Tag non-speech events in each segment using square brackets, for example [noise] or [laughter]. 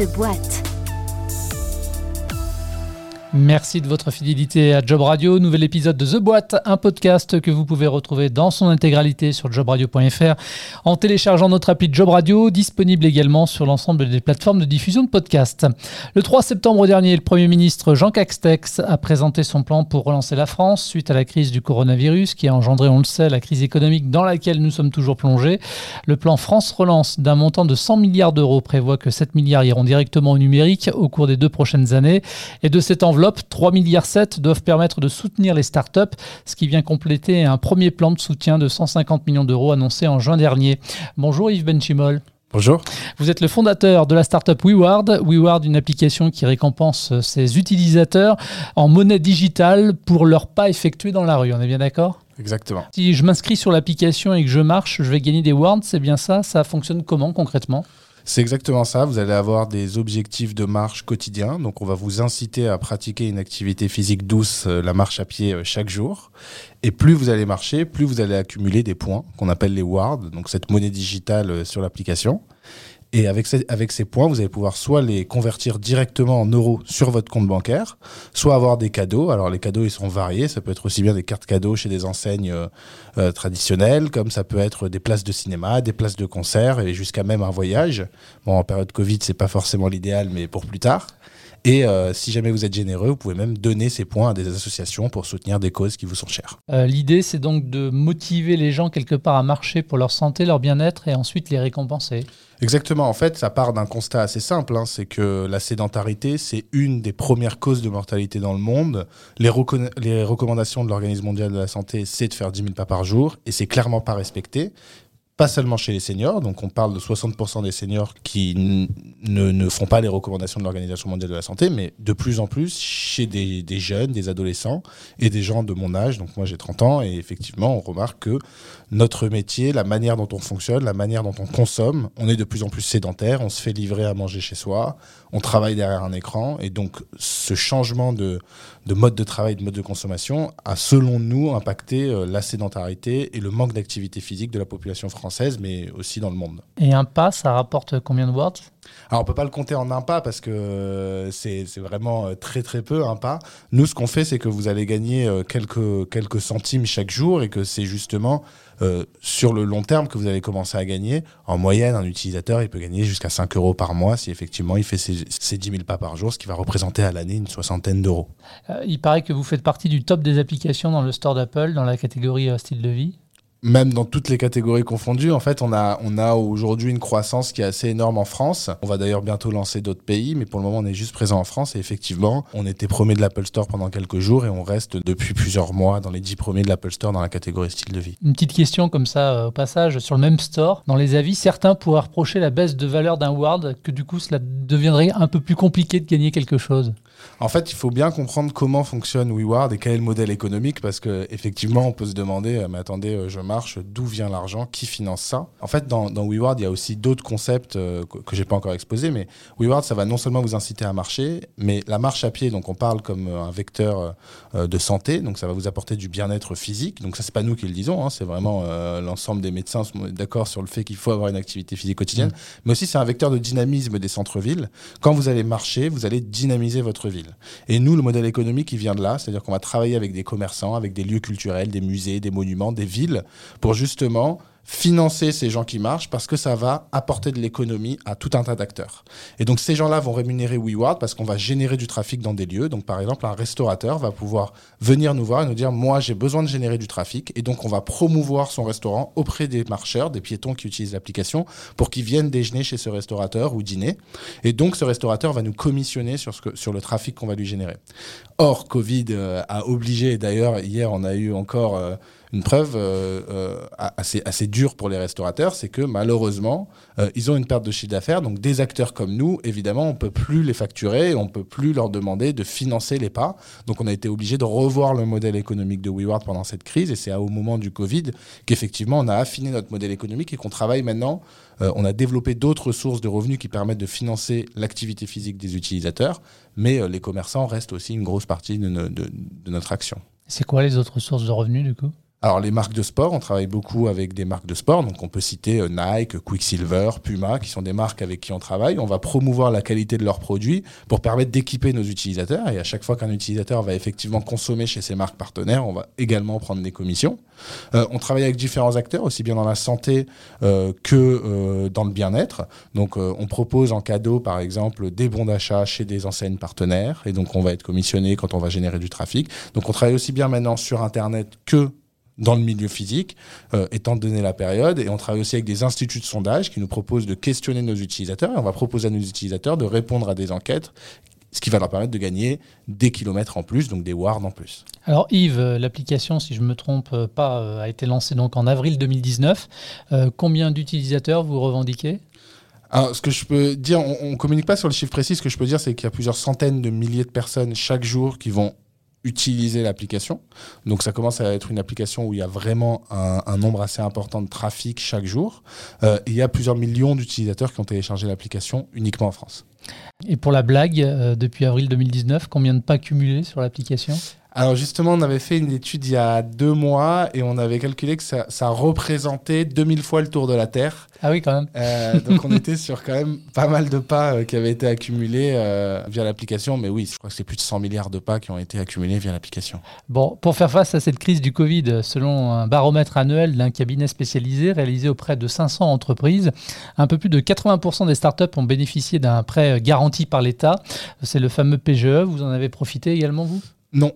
The Boîte. Merci de votre fidélité à Job Radio. Nouvel épisode de The Boîte, un podcast que vous pouvez retrouver dans son intégralité sur jobradio.fr en téléchargeant notre appli Job Radio, disponible également sur l'ensemble des plateformes de diffusion de podcasts. Le 3 septembre dernier, le Premier ministre Jean Castex a présenté son plan pour relancer la France suite à la crise du coronavirus qui a engendré, on le sait, la crise économique dans laquelle nous sommes toujours plongés. Le plan France Relance d'un montant de 100 milliards d'euros prévoit que 7 milliards iront directement au numérique au cours des deux prochaines années et de cette enveloppe 3 milliards doivent permettre de soutenir les startups, ce qui vient compléter un premier plan de soutien de 150 millions d'euros annoncé en juin dernier. Bonjour Yves Benchimol. Bonjour. Vous êtes le fondateur de la startup WeWard. WeWard, une application qui récompense ses utilisateurs en monnaie digitale pour leurs pas effectués dans la rue. On est bien d'accord? Exactement. Si je m'inscris sur l'application et que je marche, je vais gagner des wards, c'est bien ça? Ça fonctionne comment concrètement? C'est exactement ça. Vous allez avoir des objectifs de marche quotidiens. Donc, on va vous inciter à pratiquer une activité physique douce, euh, la marche à pied, euh, chaque jour. Et plus vous allez marcher, plus vous allez accumuler des points qu'on appelle les wards, donc cette monnaie digitale euh, sur l'application. Et avec ces, avec ces points, vous allez pouvoir soit les convertir directement en euros sur votre compte bancaire, soit avoir des cadeaux. Alors les cadeaux, ils sont variés. Ça peut être aussi bien des cartes cadeaux chez des enseignes euh, euh, traditionnelles, comme ça peut être des places de cinéma, des places de concert et jusqu'à même un voyage. Bon, en période Covid, c'est pas forcément l'idéal, mais pour plus tard. Et euh, si jamais vous êtes généreux, vous pouvez même donner ces points à des associations pour soutenir des causes qui vous sont chères. L'idée, c'est donc de motiver les gens quelque part à marcher pour leur santé, leur bien-être et ensuite les récompenser. Exactement. En fait, ça part d'un constat assez simple. Hein. c'est que la sédentarité, c'est une des premières causes de mortalité dans le monde. Les, les recommandations de l'Organisme mondial de la santé, c'est de faire 10 000 pas par jour. Et c'est clairement pas respecté pas seulement chez les seniors, donc on parle de 60% des seniors qui ne, ne, font pas les recommandations de l'Organisation mondiale de la santé, mais de plus en plus chez des, des, jeunes, des adolescents et des gens de mon âge, donc moi j'ai 30 ans, et effectivement on remarque que notre métier, la manière dont on fonctionne, la manière dont on consomme, on est de plus en plus sédentaire, on se fait livrer à manger chez soi, on travaille derrière un écran, et donc ce changement de, de mode de travail, de mode de consommation a selon nous impacté euh, la sédentarité et le manque d'activité physique de la population française mais aussi dans le monde. Et un pas, ça rapporte combien de watts alors, on peut pas le compter en un pas parce que euh, c'est vraiment euh, très très peu un pas. Nous, ce qu'on fait, c'est que vous allez gagner euh, quelques, quelques centimes chaque jour et que c'est justement sur le long terme que vous allez commencer à gagner. En moyenne, un utilisateur, il peut gagner jusqu'à 5 euros par mois si effectivement il fait ses, ses 10 000 pas par jour, ce qui va représenter à l'année une soixantaine d'euros. il paraît que vous faites partie du top des applications dans le store d'Apple, dans la catégorie style de vie même dans toutes les catégories confondues, en fait, on a, on a aujourd'hui une croissance qui est assez énorme en France. On va d'ailleurs bientôt lancer d'autres pays, mais pour le moment, on est juste présent en France. Et effectivement, on était premier de l'Apple Store pendant quelques jours et on reste depuis plusieurs mois dans les dix premiers de l'Apple Store dans la catégorie style de vie. Une petite question comme ça, euh, au passage, sur le même store. Dans les avis, certains pourraient reprocher la baisse de valeur d'un Word, que du coup, cela deviendrait un peu plus compliqué de gagner quelque chose. En fait, il faut bien comprendre comment fonctionne WeWard et quel est le modèle économique parce que effectivement, on peut se demander, euh, mais attendez, euh, je marche, d'où vient l'argent, qui finance ça? En fait, dans, dans WeWard, il y a aussi d'autres concepts euh, que, j'ai pas encore exposés, mais WeWard, ça va non seulement vous inciter à marcher, mais la marche à pied, donc on parle comme un vecteur de santé, donc ça va vous apporter du bien-être physique. Donc ça, c'est pas nous qui le disons, hein, c'est vraiment l'ensemble des médecins sont d'accord sur le fait qu'il faut avoir une activité physique quotidienne, mmh. mais aussi c'est un vecteur de dynamisme des centres-villes. Quand vous allez marcher, vous allez dynamiser votre Et nous, le modèle économique, il vient de là, c'est-à-dire qu'on va travailler avec des commerçants, avec des lieux culturels, des musées, des monuments, des villes, pour justement financer ces gens qui marchent parce que ça va apporter de l'économie à tout un tas d'acteurs. Et donc ces gens-là vont rémunérer WeWard parce qu'on va générer du trafic dans des lieux. Donc par exemple, un restaurateur va pouvoir venir nous voir et nous dire moi j'ai besoin de générer du trafic et donc on va promouvoir son restaurant auprès des marcheurs, des piétons qui utilisent l'application pour qu'ils viennent déjeuner chez ce restaurateur ou dîner. Et donc ce restaurateur va nous commissionner sur, ce que, sur le trafic qu'on va lui générer. Or, Covid euh, a obligé, d'ailleurs hier on a eu encore... Euh, une preuve euh, euh, assez, dure pour les restaurateurs, c'est que malheureusement, euh, ils ont une perte de chiffre d'affaires. Donc des acteurs comme nous, évidemment, on peut plus les facturer, on peut plus leur demander de financer les pas. Donc on a été obligé de revoir le modèle économique de WeWard pendant cette crise. Et c'est au moment du Covid qu'effectivement, on a affiné notre modèle économique et qu'on travaille maintenant. on a développé d'autres sources de revenus qui permettent de financer l'activité physique des utilisateurs. Mais les commerçants restent aussi une grosse partie de notre action. C'est quoi les autres sources de revenus du coup? Alors les marques de sport, on travaille beaucoup avec des marques de sport, donc on peut citer euh, Nike, Quicksilver, Puma, qui sont des marques avec qui on travaille. On va promouvoir la qualité de leurs produits pour permettre d'équiper nos utilisateurs. Et à chaque fois qu'un utilisateur va effectivement consommer chez ces marques partenaires, on va également prendre des commissions. Euh, on travaille avec différents acteurs, aussi bien dans la santé euh, que dans le bien-être. Donc on propose en cadeau, par exemple, des bons d'achat chez des enseignes partenaires, et donc on va être commissionné quand on va générer du trafic. Donc on travaille aussi bien maintenant sur Internet que dans le milieu physique, euh, étant donné la période. Et on travaille aussi avec des instituts de sondage qui nous proposent de questionner nos utilisateurs. Et on va proposer à nos utilisateurs de répondre à des enquêtes, ce qui va leur permettre de gagner des kilomètres en plus, donc des wards en plus. Alors Yves, euh, l'application, si je ne me trompe pas, euh, a été lancée donc en avril 2019. combien d'utilisateurs vous revendiquez? Alors, ce que je peux dire, on ne communique pas sur le chiffre précis. Ce que je peux dire, c'est qu'il y a plusieurs centaines de milliers de personnes chaque jour qui vont utiliser l'application. Donc ça commence à être une application où il y a vraiment un, nombre assez important de trafic chaque jour. Euh, il y a plusieurs millions d'utilisateurs qui ont téléchargé l'application uniquement en France. Et pour la blague, euh, depuis avril 2019, combien de pas cumulés sur l'application? Alors justement, on avait fait une étude il y a deux mois et on avait calculé que ça, ça représentait 2000 fois le tour de la Terre. Ah oui, quand même. Euh, donc on était sur quand même pas mal de pas euh, qui avaient été accumulés euh, via l'application. Mais oui, je crois que c'est plus de 100 milliards de pas qui ont été accumulés via l'application. Bon, pour faire face à cette crise du Covid, selon un baromètre annuel d'un cabinet spécialisé réalisé auprès de 500 entreprises, un peu plus de 80% des startups ont bénéficié d'un prêt garanti par l'État. C'est le fameux PGE. Vous en avez profité également, vous? Non,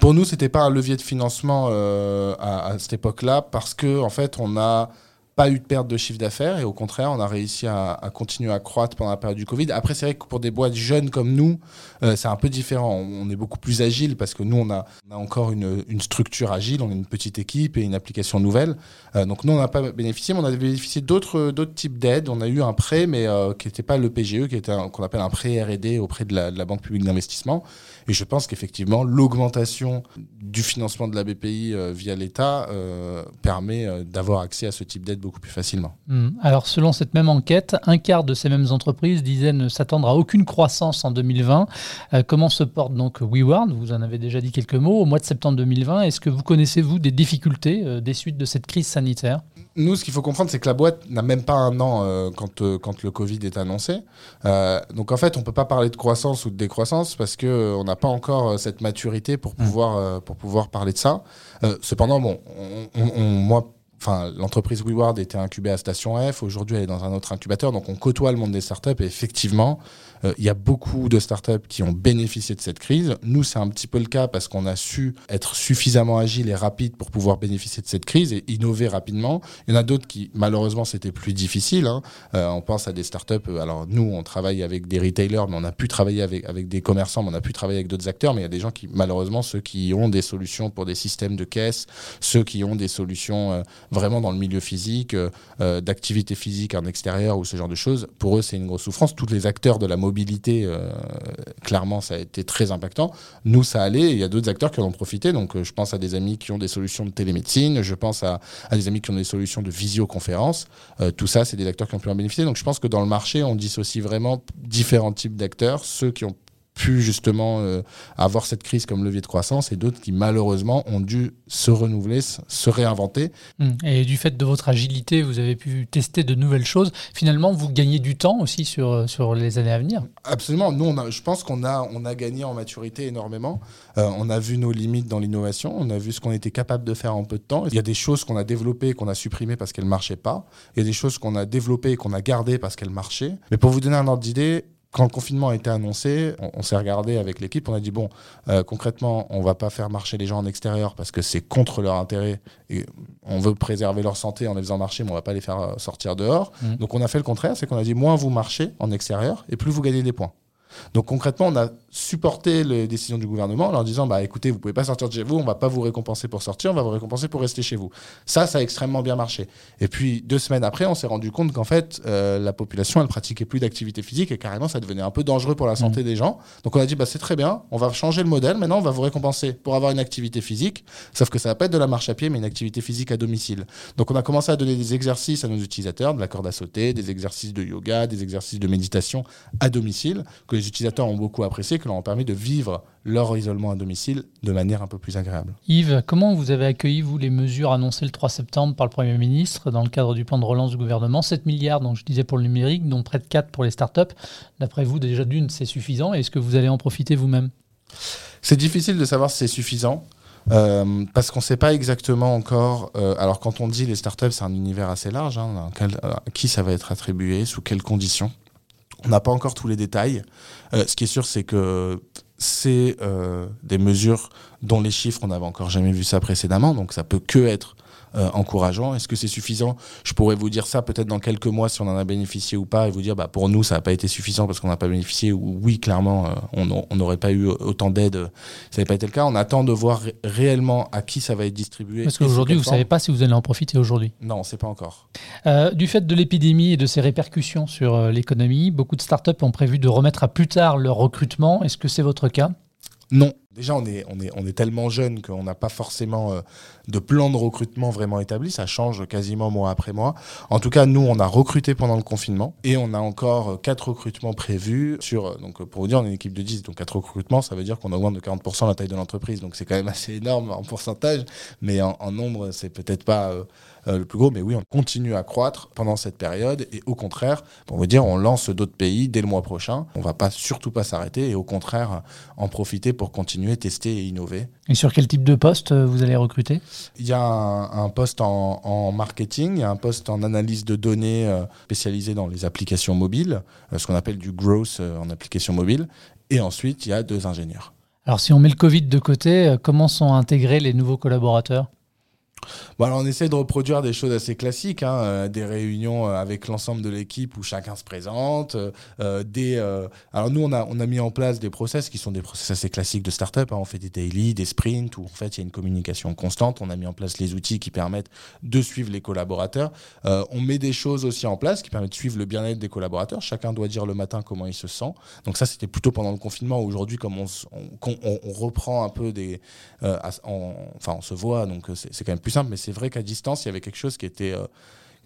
pour nous, c'était pas un levier de financement euh, à, cette époque-là parce que en fait, on n'a pas eu de perte de chiffre d'affaires et au contraire, on a réussi à, continuer à croître pendant la période du Covid. Après, c'est vrai que pour des boîtes jeunes comme nous, euh, c'est un peu différent. On, est beaucoup plus agile parce que nous, on a, encore une, structure agile, on est une petite équipe et une application nouvelle. Euh, donc nous, on n'a pas bénéficié, mais on a bénéficié d'autres types d'aides. On a eu un prêt, mais qui n'était pas le PGE, qui était qu'on appelle un prêt R&D auprès de la, de la Banque publique d'investissement. Et je pense qu'effectivement, l'augmentation du financement de la BPI euh, via l'État euh, permet euh, d'avoir accès à ce type d'aide beaucoup plus facilement. Hmm. Alors, selon cette même enquête, un quart de ces mêmes entreprises disaient ne s'attendre à aucune croissance en 2020. comment se porte donc WeWard Vous en avez déjà dit quelques mots. Au mois de septembre 2020, est-ce que vous connaissez, vous, des difficultés des suites de cette crise sanitaire? Nous, ce qu'il faut comprendre, c'est que la boîte n'a même pas un an euh, quand, euh, quand le Covid est annoncé. Euh, donc en fait, on peut pas parler de croissance ou de décroissance parce que on n'a pas encore cette maturité pour mmh. pouvoir, pour pouvoir parler de ça. cependant, bon, moi, enfin, l'entreprise WeWard était incubée à Station F. Aujourd'hui, elle est dans un autre incubateur. Donc, on côtoie le monde des startups. Et effectivement, il y a beaucoup de startups qui ont bénéficié de cette crise. Nous, c'est un petit peu le cas parce qu'on a su être suffisamment agile et rapide pour pouvoir bénéficier de cette crise et innover rapidement. Il y en a d'autres qui, malheureusement, c'était plus difficile. Hein. Euh, on pense à des startups. Euh, alors, nous, on travaille avec des retailers, mais on a pu travailler avec, avec des commerçants, mais on a pu travailler avec d'autres acteurs. Mais il y a des gens qui, malheureusement, ceux qui ont des solutions pour des systèmes de caisse, ceux qui ont des solutions vraiment dans le milieu physique, d'activité physique en extérieur ou ce genre de choses, pour eux, c'est une grosse souffrance. Tous les acteurs de la mobilité euh, clairement, ça a été très impactant. Nous, ça allait. Il y a d'autres acteurs qui en ont profité. Donc, euh, je pense à des amis qui ont des solutions de télémédecine. Je pense à, des amis qui ont des solutions de visioconférence. Euh, tout ça, c'est des acteurs qui ont pu en bénéficier. Donc, je pense que dans le marché, on dissocie vraiment différents types d'acteurs. Ceux qui ont pu justement euh, avoir cette crise comme levier de croissance et d'autres qui malheureusement ont dû se renouveler, se réinventer. Mmh. Et du fait de votre agilité, vous avez pu tester de nouvelles choses. Finalement, vous gagnez du temps aussi sur, euh, sur les années à venir. Absolument. Nous, on a, je pense qu'on a, on a gagné en maturité énormément. Euh, on a vu nos limites dans l'innovation. On a vu ce qu'on était capable de faire en peu de temps. Il y a des choses qu'on a développées qu'on a supprimées parce qu'elles ne marchaient pas. Il y a des choses qu'on a développées et qu'on a gardées parce qu'elles marchaient. Mais pour vous donner un ordre d'idée, quand le confinement a été annoncé, on, s'est regardé avec l'équipe, on a dit bon, euh, concrètement, on va pas faire marcher les gens en extérieur parce que c'est contre leur intérêt et on veut préserver leur santé en les faisant marcher, mais on va pas les faire euh, sortir dehors. Mmh. Donc on a fait le contraire, c'est qu'on a dit moins vous marchez en extérieur et plus vous gagnez des points. Donc concrètement, on a supporté les décisions du gouvernement en leur disant bah écoutez, vous pouvez pas sortir de chez vous, on va pas vous récompenser pour sortir, on va vous récompenser pour rester chez vous. Ça, ça a extrêmement bien marché. Et puis deux semaines après, on s'est rendu compte qu'en fait, euh, la population, elle pratiquait plus d'activité physique et carrément, ça devenait un peu dangereux pour la santé mmh. des gens. Donc on a dit bah c'est très bien, on va changer le modèle. Maintenant, on va vous récompenser pour avoir une activité physique, sauf que ça va pas être de la marche à pied, mais une activité physique à domicile. Donc on a commencé à donner des exercices à nos utilisateurs, de la corde à sauter, des exercices de yoga, des exercices de méditation à domicile que les utilisateurs ont beaucoup apprécié, qui leur ont permis de vivre leur isolement à domicile de manière un peu plus agréable. Yves, comment vous avez accueilli, vous, les mesures annoncées le 3 septembre par le Premier ministre dans le cadre du plan de relance du gouvernement? 7 milliards, donc je disais pour le numérique, dont près de 4 pour les startups. D'après vous, déjà d'une, c'est suffisant? Est-ce que vous allez en profiter vous-même? C'est difficile de savoir si c'est suffisant. Euh, parce qu'on ne sait pas exactement encore. Euh, alors, quand on dit les startups, c'est un univers assez large. Hein, à qui ça va être attribué, sous quelles conditions. On n'a pas encore tous les détails. Euh, ce qui est sûr, c'est que c'est des mesures dont les chiffres, on n'avait encore jamais vu ça précédemment. Donc, ça peut que être euh, encourageant. Est-ce que c'est suffisant? Je pourrais vous dire ça peut-être dans quelques mois si on en a bénéficié ou pas et vous dire bah, pour nous ça n'a pas été suffisant parce qu'on n'a pas bénéficié ou oui clairement euh, on n'aurait pas eu autant d'aide. Ça n'a pas été le cas. On attend de voir réellement à qui ça va être distribué. Parce qu'aujourd'hui vous ne savez pas si vous allez en profiter aujourd'hui. Non, on ne sait pas encore. Euh, du fait de l'épidémie et de ses répercussions sur l'économie, beaucoup de startups ont prévu de remettre à plus tard leur recrutement. Est-ce que c'est votre cas? Non. Déjà, on est, on est, on est tellement jeune qu'on n'a pas forcément euh, de plan de recrutement vraiment établi. Ça change quasiment mois après mois. En tout cas, nous, on a recruté pendant le confinement et on a encore euh, quatre recrutements prévus. Sur, euh, donc, pour vous dire, on est une équipe de 10, donc quatre recrutements, ça veut dire qu'on augmente de 40% la taille de l'entreprise. Donc, c'est quand même assez énorme en pourcentage, mais en, nombre, c'est peut-être pas. Euh, le plus gros, mais oui, on continue à croître pendant cette période et au contraire, pour vous dire, on lance d'autres pays dès le mois prochain. On va pas surtout pas s'arrêter et au contraire en profiter pour continuer, tester et innover. Et sur quel type de poste euh, vous allez recruter? Il y a un, poste en, marketing, il y a un poste en analyse de données euh, spécialisé dans les applications mobiles, ce qu'on appelle du growth en applications mobiles, et ensuite il y a deux ingénieurs. Alors si on met le Covid de côté, comment sont intégrés les nouveaux collaborateurs? Bon, alors on essaie de reproduire des choses assez classiques, hein, euh, des réunions euh, avec l'ensemble de l'équipe où chacun se présente. Euh, des, alors nous, on a, on a mis en place des process qui sont des process assez classiques de start-up. Hein. On fait des daily, des sprints, où en fait il y a une communication constante. On a mis en place les outils qui permettent de suivre les collaborateurs. on met des choses aussi en place qui permettent de suivre le bien-être des collaborateurs. Chacun doit dire le matin comment il se sent. Donc ça, c'était plutôt pendant le confinement. Aujourd'hui, comme on, on, reprend un peu des... enfin, on se voit, donc c'est quand même plus simple, mais c'est vrai qu'à distance, il y avait quelque chose qui était euh,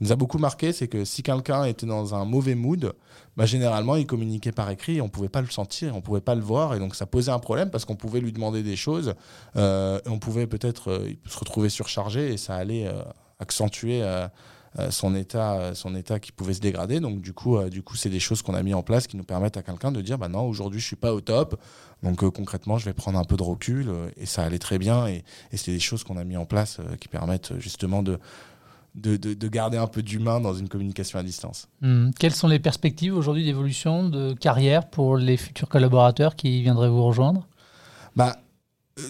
nous a beaucoup marqué, c'est que si quelqu'un était dans un mauvais mood, bah, généralement, il communiquait par écrit et on ne pouvait pas le sentir, on ne pouvait pas le voir. Et donc, ça posait un problème parce qu'on pouvait lui demander des choses euh, et on pouvait peut-être euh, se retrouver surchargé et ça allait accentuer son, état, son état qui pouvait se dégrader. Donc, du coup, du coup c'est des choses qu'on a mis en place qui nous permettent à quelqu'un de dire bah non, aujourd'hui, je ne suis pas au top. Donc, concrètement, je vais prendre un peu de recul et ça allait très bien. Et, et c'est des choses qu'on a mis en place qui permettent justement de de, garder un peu d'humain dans une communication à distance. Hmm. Quelles sont les perspectives aujourd'hui d'évolution de carrière pour les futurs collaborateurs qui viendraient vous rejoindre? Bah,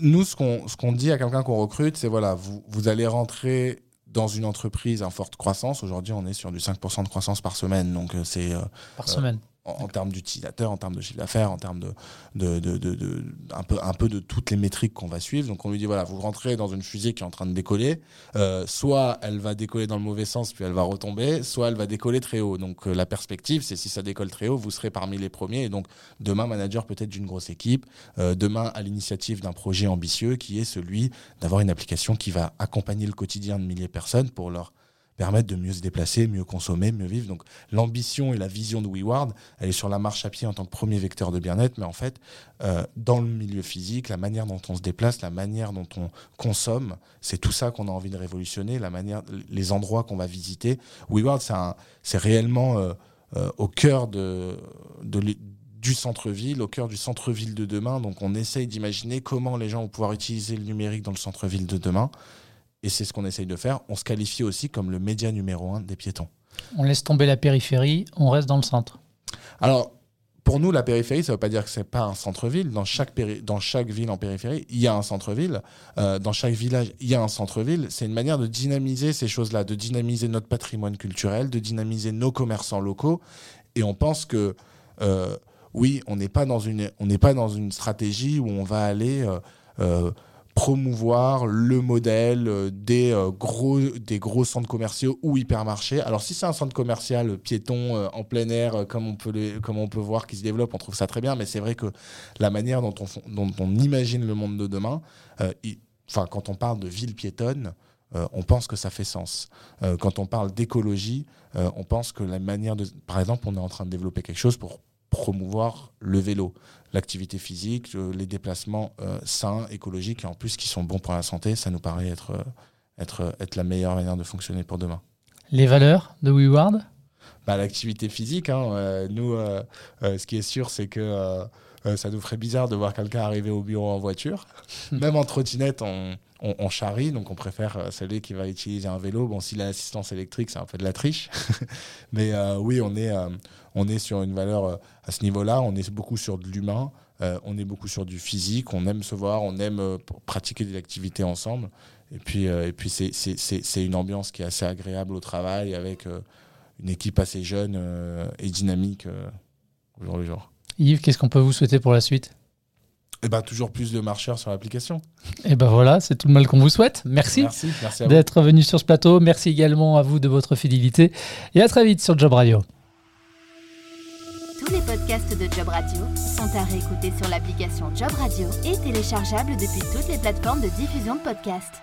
Nous, ce qu'on dit à quelqu'un qu'on recrute, c'est voilà, vous, vous allez rentrer dans une entreprise en forte croissance. Aujourd'hui, on est sur du 5% de croissance par semaine. Donc, euh, c'est. Euh, par semaine en, termes d'utilisateurs, en termes de chiffre d'affaires, en termes de, un, peu, un peu de toutes les métriques qu'on va suivre. Donc on lui dit voilà, vous rentrez dans une fusée qui est en train de décoller, euh, soit elle va décoller dans le mauvais sens puis elle va retomber, soit elle va décoller très haut. Donc euh, la perspective, c'est si ça décolle très haut, vous serez parmi les premiers. Et donc demain, manager peut-être d'une grosse équipe, euh, demain à l'initiative d'un projet ambitieux qui est celui d'avoir une application qui va accompagner le quotidien de milliers de personnes pour leur permettre de mieux se déplacer, mieux consommer, mieux vivre. Donc l'ambition et la vision de WeWard, elle est sur la marche à pied en tant que premier vecteur de bien-être, mais en fait, euh, dans le milieu physique, la manière dont on se déplace, la manière dont on consomme, c'est tout ça qu'on a envie de révolutionner, la manière, les endroits qu'on va visiter. WeWard, c'est réellement euh, euh, au cœur du centre-ville, au cœur du centre-ville de demain. Donc on essaye d'imaginer comment les gens vont pouvoir utiliser le numérique dans le centre-ville de demain et c'est ce qu'on essaye de faire, on se qualifie aussi comme le média numéro un des piétons. On laisse tomber la périphérie, on reste dans le centre. Alors, pour nous, la périphérie, ça ne veut pas dire que ce n'est pas un centre-ville. Dans chaque, dans chaque ville en périphérie, il y a un centre-ville. Euh, dans chaque village, il y a un centre-ville. C'est une manière de dynamiser ces choses-là, de dynamiser notre patrimoine culturel, de dynamiser nos commerçants locaux. Et on pense que, euh, oui, on n'est pas, dans une, pas dans une stratégie où on va aller... Euh, promouvoir le modèle euh, des, euh, gros, des gros centres commerciaux ou hypermarchés. Alors si c'est un centre commercial piéton euh, en plein air, comme on, peut comme on peut voir qui se développe, on trouve ça très bien, mais c'est vrai que la manière dont on, imagine le monde de demain, quand on parle de ville piétonne, on pense que ça fait sens. quand on parle d'écologie, on pense que la manière de... Par exemple, on est en train de développer quelque chose pour promouvoir le vélo, l'activité physique, les déplacements sains, écologiques et en plus qui sont bons pour la santé. Ça nous paraît être, être, être la meilleure manière de fonctionner pour demain. Les valeurs de WeWard? Bah, L'activité physique. Hein, nous, ce qui est sûr, c'est que ça nous ferait bizarre de voir quelqu'un arriver au bureau en voiture. [laughs] Même en trottinette, on, on, charrie, donc on préfère euh, celui qui va utiliser un vélo. Bon, s'il a l'assistance électrique, c'est un peu de la triche. [laughs] Mais euh, oui, on est, euh, on est sur une valeur à ce niveau-là. On est beaucoup sur de l'humain. on est beaucoup sur du physique. On aime se voir. On aime pratiquer des activités ensemble. Et puis, et puis c'est une ambiance qui est assez agréable au travail avec une équipe assez jeune et dynamique au jour le jour. Yves, qu'est-ce qu'on peut vous souhaiter pour la suite? Eh ben, toujours plus de marcheurs sur l'application. Et eh ben voilà, c'est tout le mal qu'on vous souhaite. Merci, merci, d'être venu sur ce plateau. Merci également à vous de votre fidélité. Et à très vite sur Job Radio. Tous les podcasts de Job Radio sont à réécouter sur l'application Job Radio et téléchargeables depuis toutes les plateformes de diffusion de podcasts.